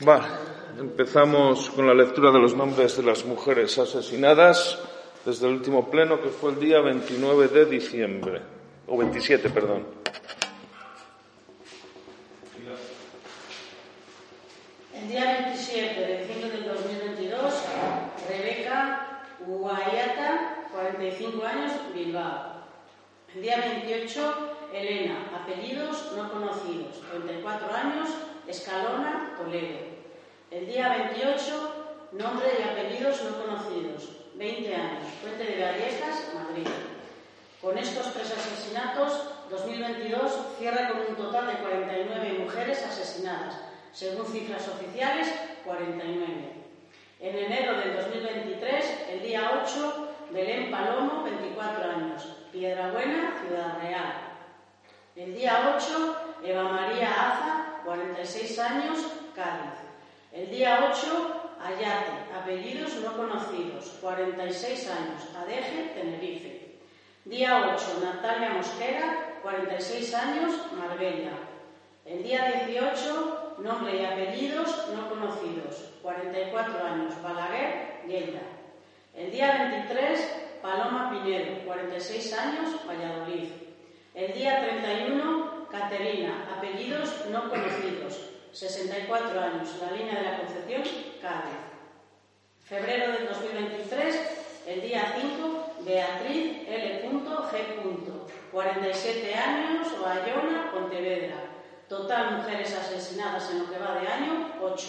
Vale, empezamos con la lectura de los nombres de las mujeres asesinadas desde el último pleno, que fue el día 29 de diciembre, o 27, perdón. El día 27 de diciembre del 2022, Rebeca Guayata, 45 años, Bilbao. El día 28, Elena, apellidos no conocidos, 34 años, Escalona, Toledo. El día 28, nombre y apellidos no conocidos, 20 años, Fuente de Vallecas, Madrid. Con estos tres asesinatos, 2022 cierra con un total de 49 mujeres asesinadas, según cifras oficiales, 49. En enero del 2023, el día 8, Belén Palomo, 24 años, Piedrabuena, Ciudad Real. El día 8, Eva María Aza, 46 años, Cádiz. El día 8, Ayate, apellidos no conocidos, 46 años, Adeje, Tenerife. Día 8, Natalia Mosquera, 46 años, Marbella. El día 18, nombre y apellidos no conocidos, 44 años, Balaguer, Lleida. El día 23, Paloma Piñero, 46 años, Valladolid. El día 31, Caterina, apellidos no conocidos, 64 años, la línea de la Concepción, Cádiz. Febrero del 2023, el día 5, Beatriz L. G. 47 años, Bayona, Pontevedra. Total mujeres asesinadas en lo que va de año, 8.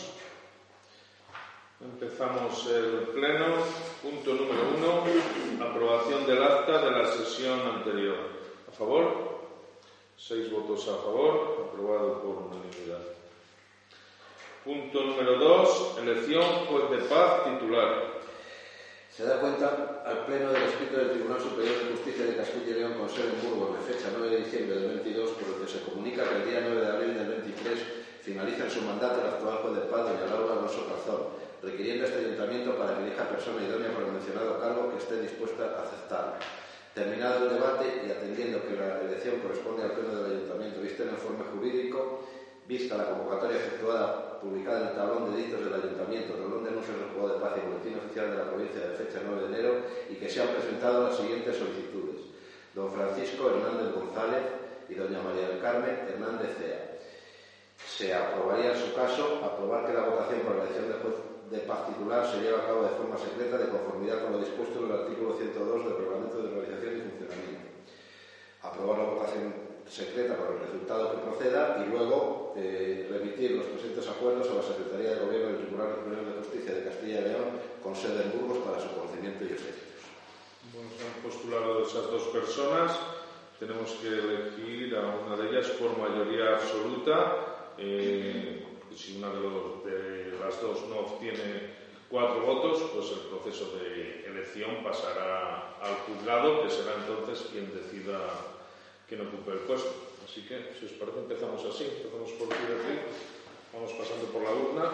Empezamos el pleno. Punto número uno, aprobación del acta de la sesión anterior. ¿A favor? Seis votos a favor, aprobado por unanimidad. Punto número dos, elección juez de paz titular. Se da cuenta al Pleno del escrito del Tribunal Superior de Justicia de Castilla y León con sede en Burgos de fecha 9 de diciembre del 22, por el que se comunica que el día 9 de abril del 23 finaliza en su mandato el actual juez de paz, doña Laura Alonso Razón, requiriendo a este ayuntamiento para que elija persona idónea por el mencionado cargo que esté dispuesta a aceptarlo. Terminado el debate y atendiendo que la elección corresponde al Pleno del Ayuntamiento, visto en el informe jurídico, vista la convocatoria efectuada, publicada en el tablón de delitos del Ayuntamiento, tablón de anuncios del Juego de Paz y boletín oficial de la provincia de fecha 9 de enero, y que se han presentado las siguientes solicitudes. Don Francisco Hernández González y doña María del Carmen Hernández Cea. Se aprobaría en su caso aprobar que la votación por la elección de juez de paz titular se lleva a cabo de forma secreta de conformidad con lo dispuesto en el artículo 102 del Reglamento de Organización y Funcionamiento. Aprobar la votación secreta por el resultado que proceda y luego eh, remitir los presentes acuerdos a la Secretaría de Gobierno del Tribunal Superior de Justicia de Castilla y León con sede en Burgos para su conocimiento y efectos. Bueno, se han postulado esas dos personas. Tenemos que elegir a una de ellas por mayoría absoluta. Eh, si una de, los, de las dos no obtiene cuatro votos, pues el proceso de elección pasará al juzgado, que será entonces quien decida que no ocupe el puesto. Así que, si os parece, empezamos así. Empezamos por ti, vamos pasando por la urna.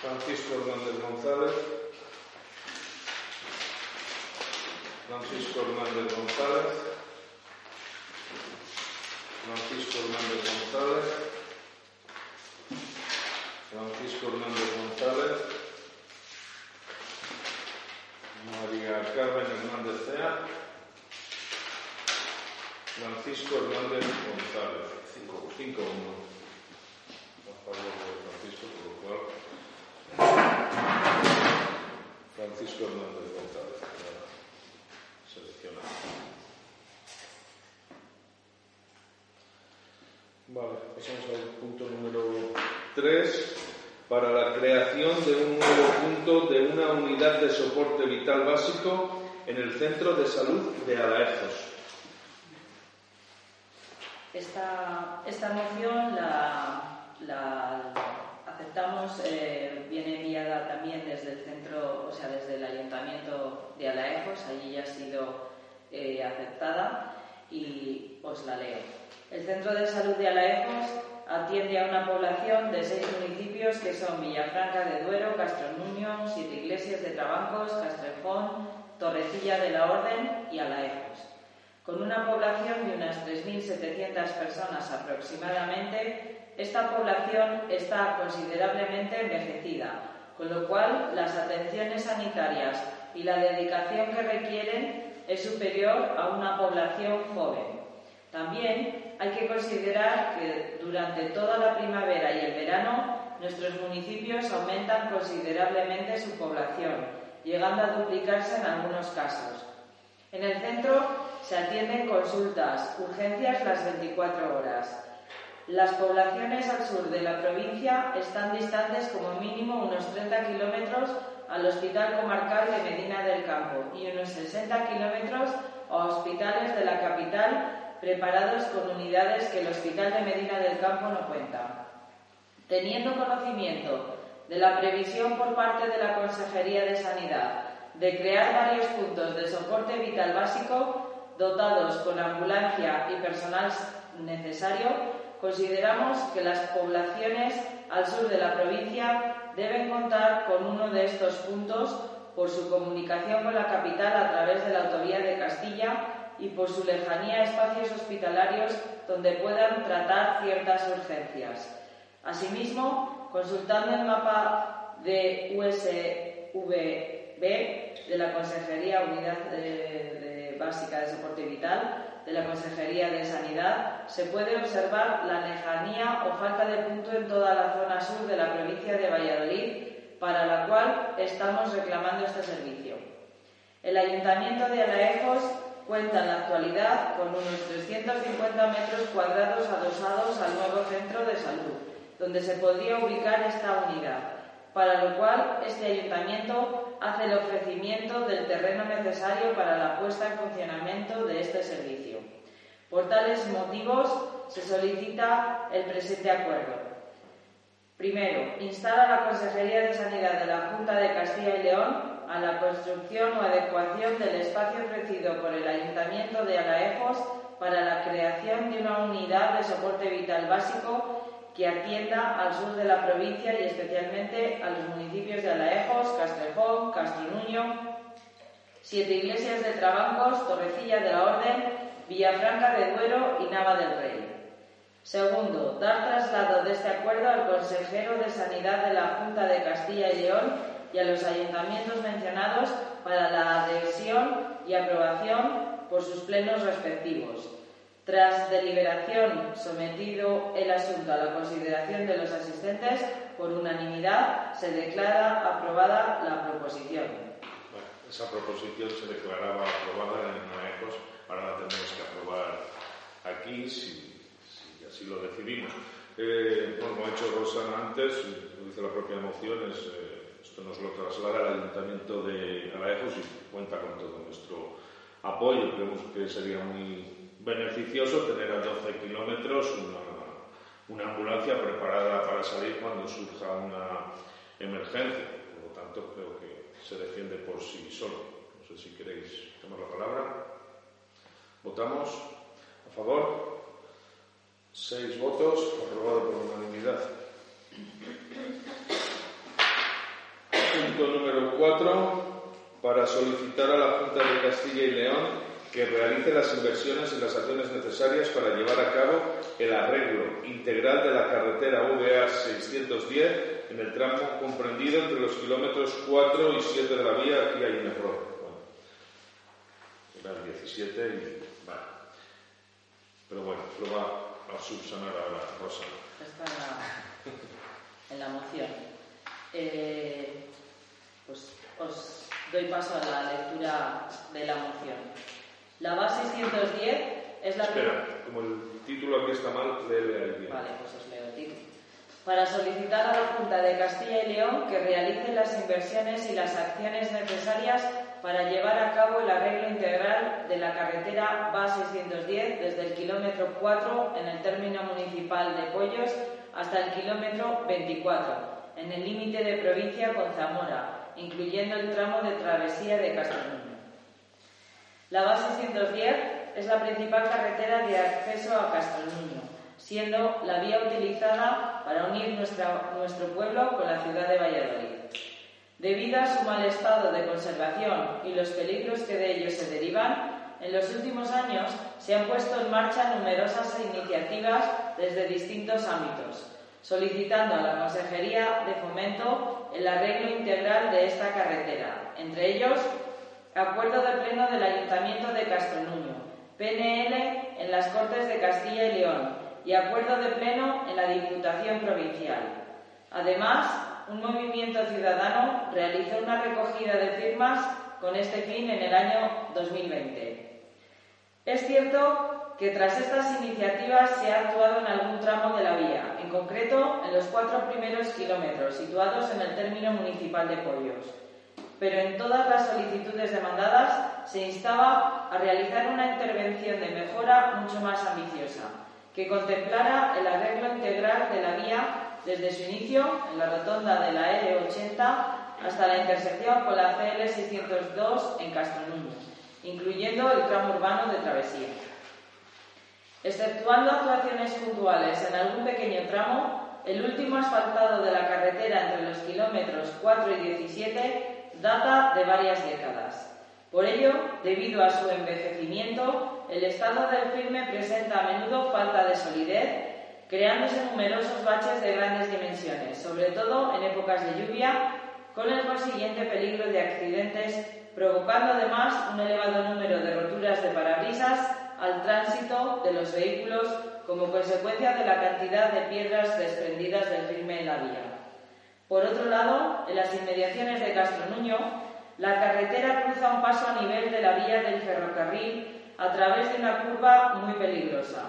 Francisco Hernández González. Francisco Hernández González. Francisco Hernández González. Francisco Hernández González. María Carmen Hernández Cea. Francisco Hernández González. 5-1. A favor de Francisco, por lo cual. Francisco Hernández González. Seleccionado. Vale, pasamos al punto número 3. Para la creación de un nuevo punto de una unidad de soporte vital básico en el Centro de Salud de Alaezos. Esta, esta moción la, la aceptamos, eh, viene enviada también desde el centro, o sea, desde el Ayuntamiento de Alaejos, allí ya ha sido eh, aceptada y os la leo. El Centro de Salud de Alaejos atiende a una población de seis municipios que son Villafranca de Duero, Castronuño, Siete Iglesias de Trabancos, Castrejón, Torrecilla de la Orden y Alaejos. Con una población de unas 3.700 personas aproximadamente, esta población está considerablemente envejecida, con lo cual las atenciones sanitarias y la dedicación que requieren es superior a una población joven. También hay que considerar que durante toda la primavera y el verano nuestros municipios aumentan considerablemente su población, llegando a duplicarse en algunos casos. En el centro se atienden consultas, urgencias las 24 horas. Las poblaciones al sur de la provincia están distantes como mínimo unos 30 kilómetros al Hospital Comarcal de Medina del Campo y unos 60 kilómetros a hospitales de la capital preparados con unidades que el Hospital de Medina del Campo no cuenta. Teniendo conocimiento de la previsión por parte de la Consejería de Sanidad de crear varios puntos de soporte vital básico dotados con ambulancia y personal necesario, consideramos que las poblaciones al sur de la provincia deben contar con uno de estos puntos por su comunicación con la capital a través de la autovía de Castilla y por su lejanía a espacios hospitalarios donde puedan tratar ciertas urgencias. Asimismo, consultando el mapa de USVB de la Consejería Unidad Básica de Soporte Vital de la Consejería de Sanidad, se puede observar la lejanía o falta de punto en toda la zona sur de la provincia de Valladolid, para la cual estamos reclamando este servicio. El Ayuntamiento de Alaejos cuenta en la actualidad con unos 350 metros cuadrados adosados al nuevo centro de salud, donde se podría ubicar esta unidad, para lo cual este ayuntamiento hace el ofrecimiento del terreno necesario para la puesta en funcionamiento de este servicio. Por tales motivos se solicita el presente acuerdo. Primero, instar a la Consejería de Sanidad de la Junta de Castilla y León a la construcción o adecuación del espacio ofrecido por el Ayuntamiento de Alaejos para la creación de una unidad de soporte vital básico que atienda al sur de la provincia y especialmente a los municipios de Alaejos, Castrejón, Castronuño, Siete Iglesias de Trabancos, Torrecilla de la Orden, Villafranca de Duero y Nava del Rey. Segundo, dar traslado de este acuerdo al consejero de Sanidad de la Junta de Castilla y León y a los ayuntamientos mencionados para la adhesión y aprobación por sus plenos respectivos. Tras deliberación, sometido el asunto a la consideración de los asistentes, por unanimidad se declara aprobada la proposición. Bueno, esa proposición se declaraba aprobada en AECOS, ahora la tenemos que aprobar aquí si, si así lo decidimos. Eh, como ha hecho Rosana antes, lo dice la propia moción, es, eh, esto nos lo traslada al Ayuntamiento de Alaejos y cuenta con todo nuestro apoyo. Creemos que sería muy beneficioso tener a 12 kilómetros una, ambulancia preparada para salir cuando surja una emergencia. Por lo tanto, creo que se defiende por sí solo. No sé si queréis tomar la palabra. ¿Votamos? ¿A favor? Seis votos, aprobado por unanimidad. Punto número cuatro, para solicitar a la Junta de Castilla y León que realice las inversiones y las acciones necesarias para llevar a cabo el arreglo integral de la carretera VA 610 en el tramo comprendido entre los kilómetros 4 y 7 de la vía. Aquí hay un error. Bueno, era el 17 y vale. Pero bueno, lo va a subsanar ahora Rosa. Está en la, en la moción. Eh, pues os doy paso a la lectura de la moción. La base 610 es la... Espera, como el título aquí está mal, léele ahí Vale, pues os leo el título. Para solicitar a la Junta de Castilla y León que realice las inversiones y las acciones necesarias para llevar a cabo el arreglo integral de la carretera BA610 desde el kilómetro 4 en el término municipal de Pollos hasta el kilómetro 24 en el límite de provincia con Zamora, incluyendo el tramo de travesía de Castellón. La BA610 es la principal carretera de acceso a Castellón, siendo la vía utilizada para unir nuestro pueblo con la ciudad de Valladolid. Debido a su mal estado de conservación y los peligros que de ello se derivan, en los últimos años se han puesto en marcha numerosas iniciativas desde distintos ámbitos, solicitando a la Consejería de Fomento el arreglo integral de esta carretera, entre ellos Acuerdo de Pleno del Ayuntamiento de Castronuño, PNL en las Cortes de Castilla y León y Acuerdo de Pleno en la Diputación Provincial. Además, un movimiento ciudadano realizó una recogida de firmas con este fin en el año 2020. Es cierto que tras estas iniciativas se ha actuado en algún tramo de la vía, en concreto en los cuatro primeros kilómetros situados en el término municipal de Pollos. Pero en todas las solicitudes demandadas se instaba a realizar una intervención de mejora mucho más ambiciosa, que contemplara el arreglo integral de la vía desde su inicio en la rotonda de la L80 hasta la intersección con la CL602 en Castronuño, incluyendo el tramo urbano de travesía. Exceptuando actuaciones puntuales en algún pequeño tramo, el último asfaltado de la carretera entre los kilómetros 4 y 17 data de varias décadas. Por ello, debido a su envejecimiento, el estado del firme presenta a menudo falta de solidez creándose numerosos baches de grandes dimensiones, sobre todo en épocas de lluvia, con el consiguiente peligro de accidentes, provocando además un elevado número de roturas de parabrisas al tránsito de los vehículos como consecuencia de la cantidad de piedras desprendidas del firme en la vía. Por otro lado, en las inmediaciones de Castronuño, la carretera cruza un paso a nivel de la vía del ferrocarril a través de una curva muy peligrosa.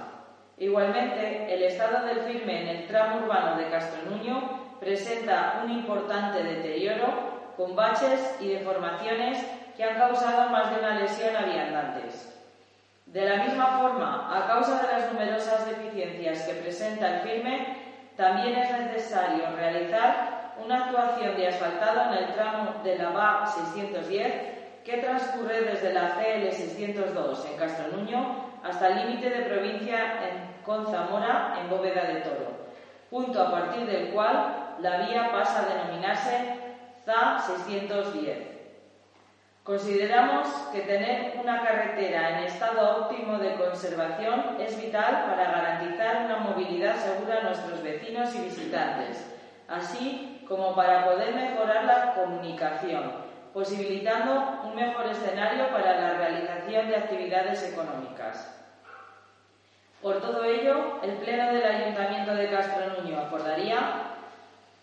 Igualmente, el estado del firme en el tramo urbano de Castronuño presenta un importante deterioro con baches y deformaciones que han causado más de una lesión a viandantes. De la misma forma, a causa de las numerosas deficiencias que presenta el firme, también es necesario realizar una actuación de asfaltado en el tramo de la BA 610 que transcurre desde la CL 602 en Castronuño hasta el límite de provincia en con Zamora en Bóveda de Toro, punto a partir del cual la vía pasa a denominarse ZA 610. Consideramos que tener una carretera en estado óptimo de conservación es vital para garantizar una movilidad segura a nuestros vecinos y visitantes, así como para poder mejorar la comunicación, posibilitando un mejor escenario para la realización de actividades económicas. Por todo ello, el Pleno del Ayuntamiento de Castro Nuño acordaría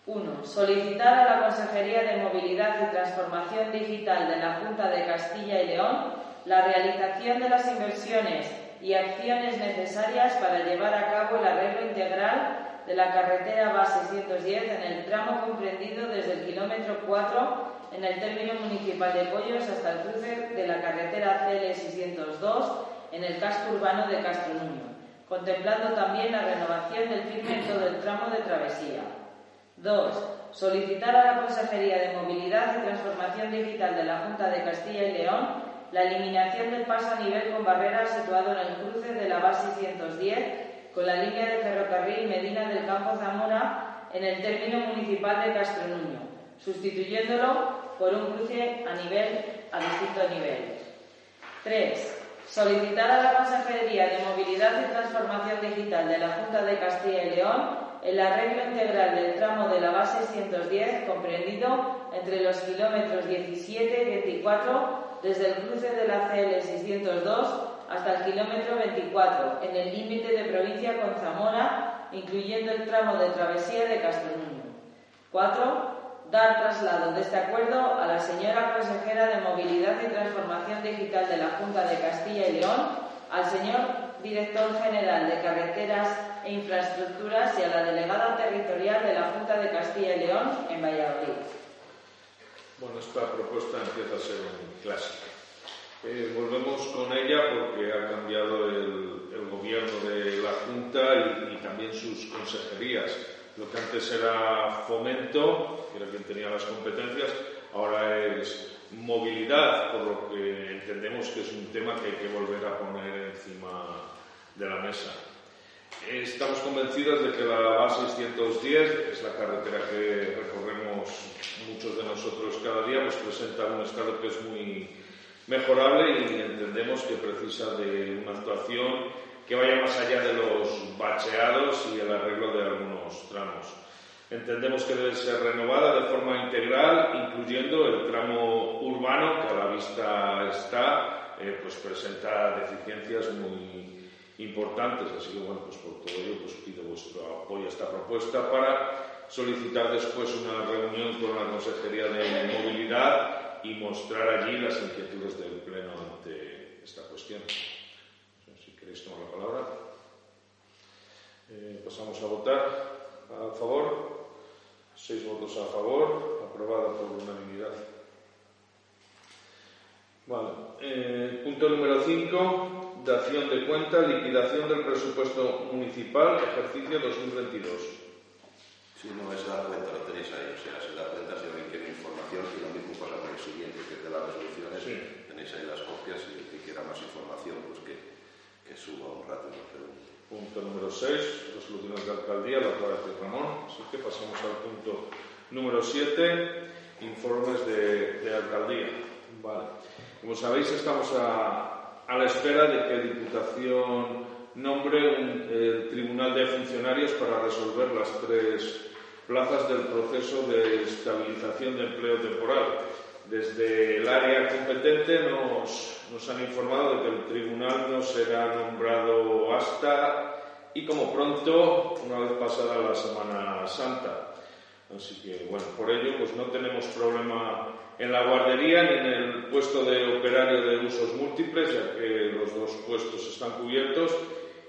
1. Solicitar a la Consejería de Movilidad y Transformación Digital de la Junta de Castilla y León la realización de las inversiones y acciones necesarias para llevar a cabo el arreglo integral de la carretera base 610 en el tramo comprendido desde el kilómetro 4 en el término municipal de Pollos hasta el cruce de la carretera CL 602 en el casco urbano de Castro Nuño, contemplando también la renovación del firme en todo el tramo de travesía. 2. Solicitar a la Consejería de Movilidad y Transformación Digital de la Junta de Castilla y León la eliminación del paso a nivel con barreras situado en el cruce de la base 610 con la línea de ferrocarril Medina del Campo Zamora en el término municipal de Castro Nuño, sustituyéndolo por un cruce a nivel a distinto nivel. 3. Solicitar a la Consejería de Movilidad y Transformación Digital de la Junta de Castilla y León el arreglo integral del tramo de la base 110 comprendido entre los kilómetros 17 y 24 desde el cruce de la CL 602 hasta el kilómetro 24 en el límite de provincia con Zamora, incluyendo el tramo de travesía de Castelluño. 4. Dar traslado de este acuerdo a la señora consejera de Movilidad y Transformación Digital de la Junta de Castilla y León, al señor director general de Carreteras e Infraestructuras y a la delegada territorial de la Junta de Castilla y León en Valladolid. Bueno, esta propuesta empieza a ser un clásico. Eh, volvemos con ella porque ha cambiado el, gobierno de la Junta y, también sus consejerías. Lo que antes era fomento, que era quien tenía las competencias, ahora es movilidad, por lo que entendemos que es un tema que hay que volver a poner encima de la mesa. Estamos convencidos de que la base 610, que es la carretera que recorremos muchos de nosotros cada día, pues presenta un estado que es muy mejorable y entendemos que precisa de una actuación que vaya más allá de los bacheados y el arreglo de algunos tramos. Entendemos que debe ser renovada de forma integral, incluyendo el tramo urbano, que a la vista está, eh, pues presenta deficiencias muy importantes. Así que, bueno, pues por todo ello, pues pido vuestro apoyo a esta propuesta para solicitar después una reunión con la Consejería de Movilidad y mostrar allí las inquietudes del Pleno ante esta cuestión. Si queréis tomar la palabra. Eh, pasamos a votar. A favor. Seis votos a favor. Aprobada por unanimidad. Vale. Eh, punto número 5 dación de cuenta, liquidación del presupuesto municipal, ejercicio 2022. Si no es la cuenta, lo tenéis ahí, o sea, se da cuenta si alguien quiere información y lo mismo pasa con el siguiente, que es de las resoluciones, tenéis ahí las copias y el que quiera más información, pues que, que suba un rato y nos pregunte. Punto número 6, resoluciones de alcaldía, la otra de Ramón, así que pasamos al punto número 7, informes de, de alcaldía. Vale. Como sabéis, estamos a, a la espera de que Diputación nombre un tribunal de funcionarios para resolver las tres plazas del proceso de estabilización de empleo temporal. Desde el área competente nos, nos han informado de que el tribunal no será nombrado hasta y como pronto, una vez pasada la Semana Santa. Así que, bueno, por ello, pues no tenemos problema en la guardería ni en el puesto de operario de usos múltiples, ya que los dos puestos están cubiertos,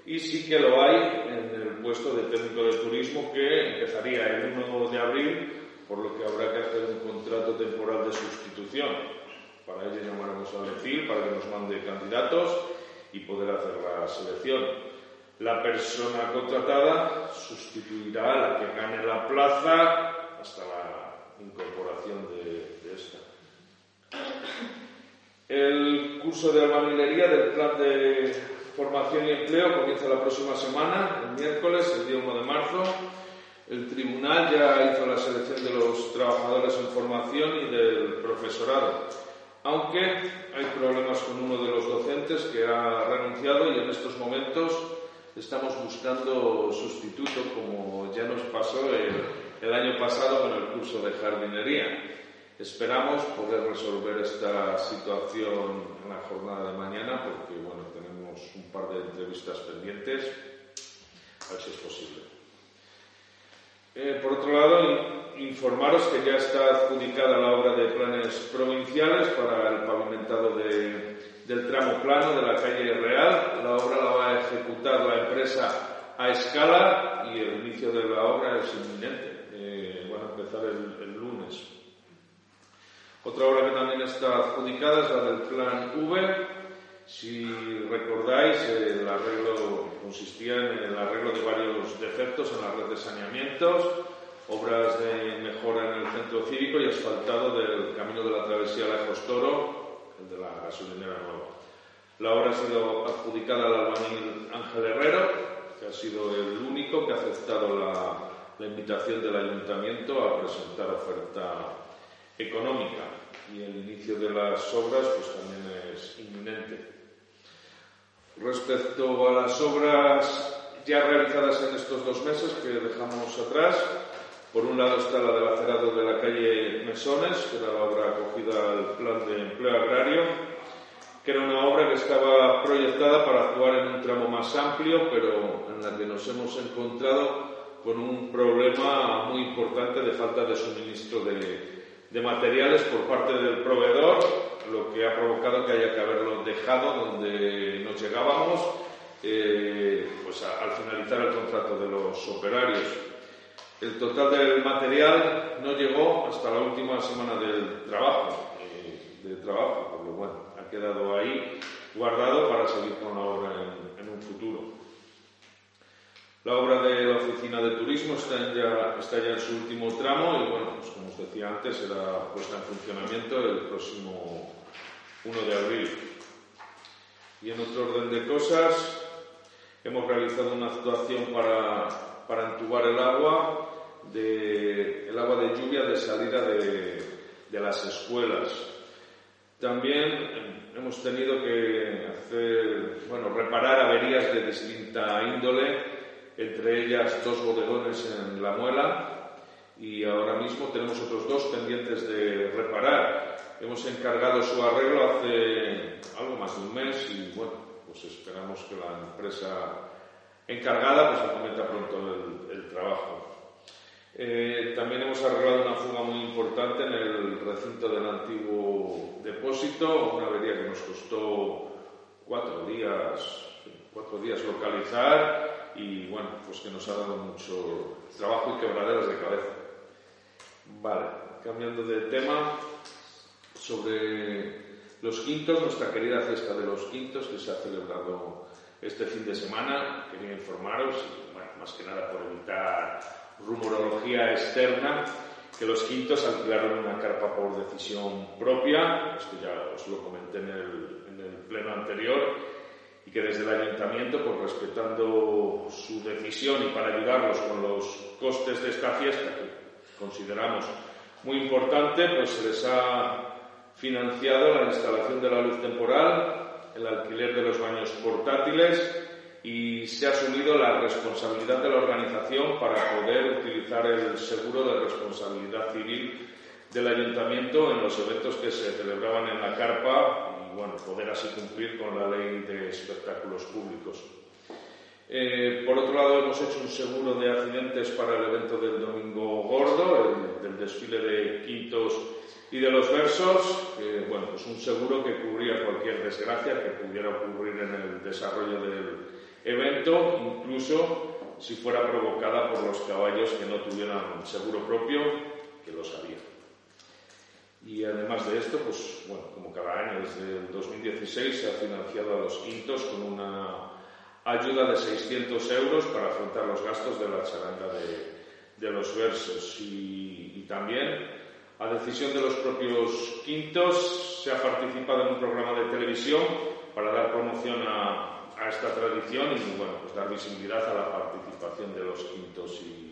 y sí que lo hay en el puesto de técnico de turismo que empezaría el 1 de abril, por lo que habrá que hacer un contrato temporal de sustitución. Para ello llamaremos al EFIL para que nos mande candidatos y poder hacer la selección. La persona contratada sustituirá a la que gane la plaza hasta la incorporación de el curso de albañilería del plan de formación y empleo comienza la próxima semana, el miércoles, el día 1 de marzo. El tribunal ya hizo la selección de los trabajadores en formación y del profesorado, aunque hay problemas con uno de los docentes que ha renunciado y en estos momentos estamos buscando sustituto, como ya nos pasó el, el año pasado con el curso de jardinería. Esperamos poder resolver esta situación en la jornada de mañana porque bueno, tenemos un par de entrevistas pendientes, a ver si es posible. Eh, por otro lado, informaros que ya está adjudicada la obra de planes provinciales para el pavimentado del tramo plano de la calle Real. La obra la va a ejecutar la empresa a escala y el inicio de la obra es inminente. Eh, van a empezar el, lunes. Otra obra que también está adjudicada es la del plan V. Si recordáis, el arreglo consistía en el arreglo de varios defectos en la red de saneamientos, obras de mejora en el centro cívico y asfaltado del camino de la travesía Lejos Toro, el de la gasolinera nueva. La obra ha sido adjudicada al albañil Ángel Herrero, que ha sido el único que ha aceptado la, la invitación del ayuntamiento a presentar oferta económica y el inicio de las obras pues también es inminente. Respecto a las obras ya realizadas en estos dos meses que dejamos atrás, por un lado está la del acerado de la calle Mesones, que era la obra acogida al plan de empleo agrario, que era una obra que estaba proyectada para actuar en un tramo más amplio, pero en la que nos hemos encontrado con un problema muy importante de falta de suministro de, de materiales por parte del proveedor lo que ha provocado que haya que haberlo dejado donde nos llegábamos eh, pues al finalizar el contrato de los operarios. El total del material no llegó hasta la última semana del trabajo, eh, trabajo, por lo bueno, ha quedado ahí guardado para seguir con la obra en, un futuro. La obra de la oficina de turismo está ya, está ya en su último tramo y, bueno, pues como os decía antes, será puesta en funcionamiento el próximo 1 de abril. Y en otro orden de cosas, hemos realizado una actuación para, para entubar el agua, de, el agua de lluvia de salida de, de las escuelas. También hemos tenido que hacer, bueno, reparar averías de distinta índole, entre ellas dos bodegones en La Muela y ahora mismo tenemos otros dos pendientes de reparar. Hemos encargado su arreglo hace algo más de un mes y bueno, pues esperamos que la empresa encargada pues acometa pronto el, trabajo. Eh, también hemos arreglado una fuga muy importante en el recinto del antiguo depósito, una avería que nos costó cuatro días, cuatro días localizar y bueno, pues que nos ha dado mucho trabajo y quebraderas de cabeza. Vale, cambiando de tema, sobre los quintos, nuestra querida fiesta de los quintos que se ha celebrado este fin de semana. Quería informaros, más que nada por evitar rumorología externa, que los quintos alquilaron una carpa por decisión propia, esto ya os lo comenté en el, en el pleno anterior, y que desde el ayuntamiento, pues respetando su decisión y para ayudarlos con los costes de esta fiesta, que consideramos muy importante, pues se les ha financiado la instalación de la luz temporal, el alquiler de los baños portátiles y se ha asumido la responsabilidad de la organización para poder utilizar el seguro de responsabilidad civil del ayuntamiento en los eventos que se celebraban en la carpa bueno, poder así cumplir con la ley de espectáculos públicos. Eh, por otro lado, hemos hecho un seguro de accidentes para el evento del Domingo Gordo, el, del desfile de quintos y de los versos, que, bueno, pues un seguro que cubría cualquier desgracia que pudiera ocurrir en el desarrollo del evento, incluso si fuera provocada por los caballos que no tuvieran seguro propio, que lo sabía. Y además de esto, pues bueno, como cada año desde el 2016 se ha financiado a los quintos con una ayuda de 600 euros para afrontar los gastos de la charanga de, los versos. Y, y también a decisión de los propios quintos, se ha participado en un programa de televisión para dar promoción a, esta tradición y bueno, pues dar visibilidad a la participación de los quintos y,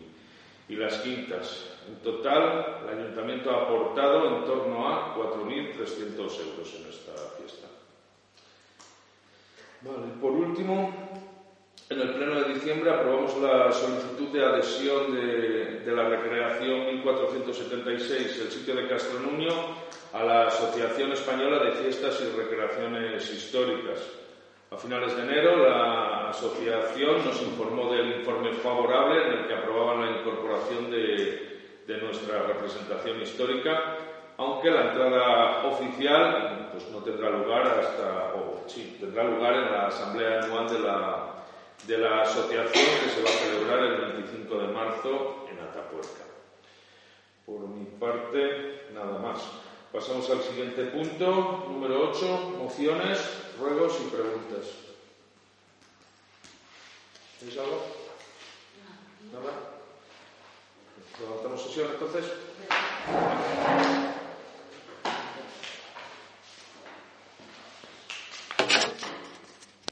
y las quintas. En total, el ayuntamiento ha aportado en torno a 4.300 euros en esta fiesta. Por último, En el pleno de diciembre aprobamos la solicitud de adhesión de, de la recreación 1476, el sitio de Castronuño, a la Asociación Española de Fiestas y Recreaciones Históricas. A finales de enero, la asociación nos informó del informe favorable en el que aprobaban la incorporación de, nuestra representación histórica aunque la entrada oficial pues, no tendrá lugar hasta, o sí, tendrá lugar en la asamblea anual de la, de la asociación que se va a celebrar el 25 de marzo en Atapuerca. Por mi parte, nada más. Pasamos al siguiente punto, número 8, mociones, ruegos y preguntas. ¿Tenéis algo? Nada. ¿Levantamos sesión entonces?